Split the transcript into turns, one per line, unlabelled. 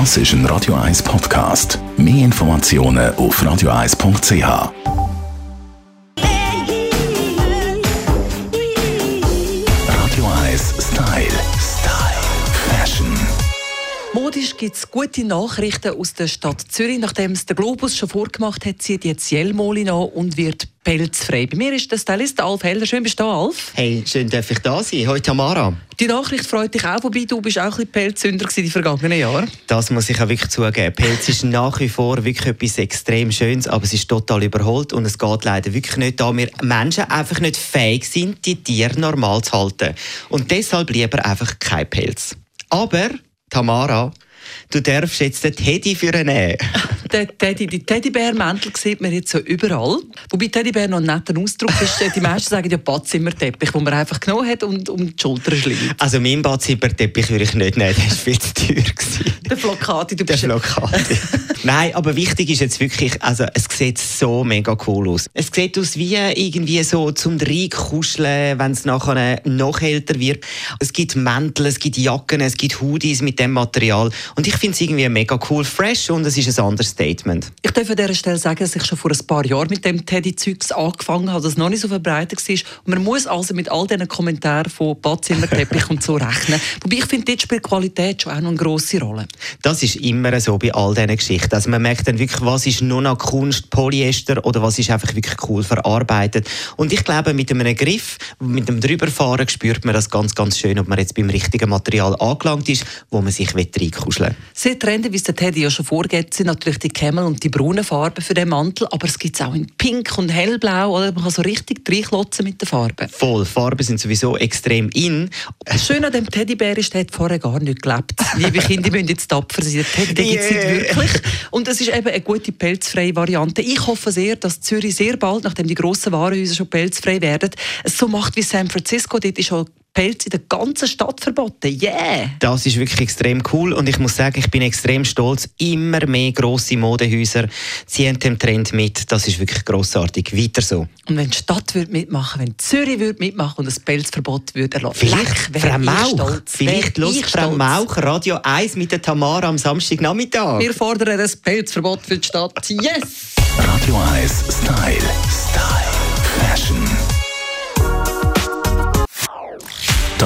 Das ist ein Radio 1 Podcast. Mehr Informationen auf radio1.ch. Radio 1 Style. Style. Fashion.
Modisch gibt es gute Nachrichten aus der Stadt Zürich. Nachdem es der Globus schon vorgemacht hat, zieht jetzt Jelmoli an und wird pelzfrei. Bei mir ist der Stylist Alf Heller. Schön bist du da, Alf.
Hey, schön, dass ich da sein. Heute Tamara.
Die Nachricht freut dich auch, wobei du bist auch ein bisschen Pelzsünder in den vergangenen Jahren.
Das muss ich auch wirklich zugeben. Pelz ist nach wie vor wirklich etwas extrem Schönes, aber es ist total überholt und es geht leider wirklich nicht, da wir Menschen einfach nicht fähig sind, die Tiere normal zu halten. Und deshalb lieber einfach kein Pelz. Aber, Tamara, du darfst jetzt den Teddy für ihn nehmen.
Der Teddy, die Teddybärmäntel sieht man jetzt so überall. Wobei Teddybär noch ein netter Ausdruck ist. Die meisten sagen ja Badzimmerteppich, den man einfach genommen hat und um die Schulter schlägt.
Also mein Badzimmerteppich würde ich nicht nehmen, der war viel zu teuer. gewesen.
Der Flocati, du
Der
bist...
Blockade. Nein, aber wichtig ist jetzt wirklich, also es sieht so mega cool aus. Es sieht aus wie irgendwie so zum Reinkuscheln, wenn es nachher noch älter wird. Es gibt Mäntel, es gibt Jacken, es gibt Hoodies mit dem Material und ich finde es irgendwie mega cool, fresh und es ist ein Understatement.
Ich darf an dieser Stelle sagen, dass ich schon vor ein paar Jahren mit dem Teddy-Zeugs angefangen habe, das noch nicht so verbreitet war. Und man muss also mit all diesen Kommentaren von Badzimmerteppich und so rechnen. Wobei ich finde, dort spielt Qualität schon auch noch eine grosse Rolle.
Das ist immer so bei all diesen Geschichten. Also man merkt dann wirklich, was ist nur noch Kunst, Polyester oder was ist einfach wirklich cool verarbeitet. Und ich glaube, mit einem Griff, mit dem Drüberfahren spürt man das ganz, ganz schön, ob man jetzt beim richtigen Material angelangt ist, wo man sich reinkuscheln will.
Sehr trendy, wie es der Teddy ja schon vorgeht, sind natürlich die Camel und die braunen Farben für den Mantel, aber es gibt es auch in Pink und Hellblau, oder? Man kann so richtig reinklotzen mit den Farben.
Voll, Farben sind sowieso extrem in.
Das Schöne an dem Teddybär ist, der hat vorher gar nicht gelebt. Liebe Kinder, die müssen jetzt tapfer sein. Der Teddy den gibt's
Yeah.
nicht wirklich. Und es ist eben eine gute pelzfreie Variante. Ich hoffe sehr, dass Zürich sehr bald, nachdem die grossen Warenhäuser schon pelzfrei werden, es so macht wie San Francisco. Dort ist schon Pelz in der ganzen Stadt verboten. Yeah!
Das ist wirklich extrem cool und ich muss sagen, ich bin extrem stolz. Immer mehr grosse Modehäuser ziehen dem Trend mit. Das ist wirklich grossartig. Weiter so.
Und wenn die Stadt würde mitmachen, wenn Zürich würde mitmachen und das Pelzverbot würde erlassen,
Vielleicht
Leck,
Frau Mauch.
stolz.
Vielleicht
ich
Frau
stolz.
Mauch Radio 1 mit der Tamara am Samstagnachmittag.
Wir fordern ein Pelzverbot für die Stadt. Yes!
Radio 1 Style. Style.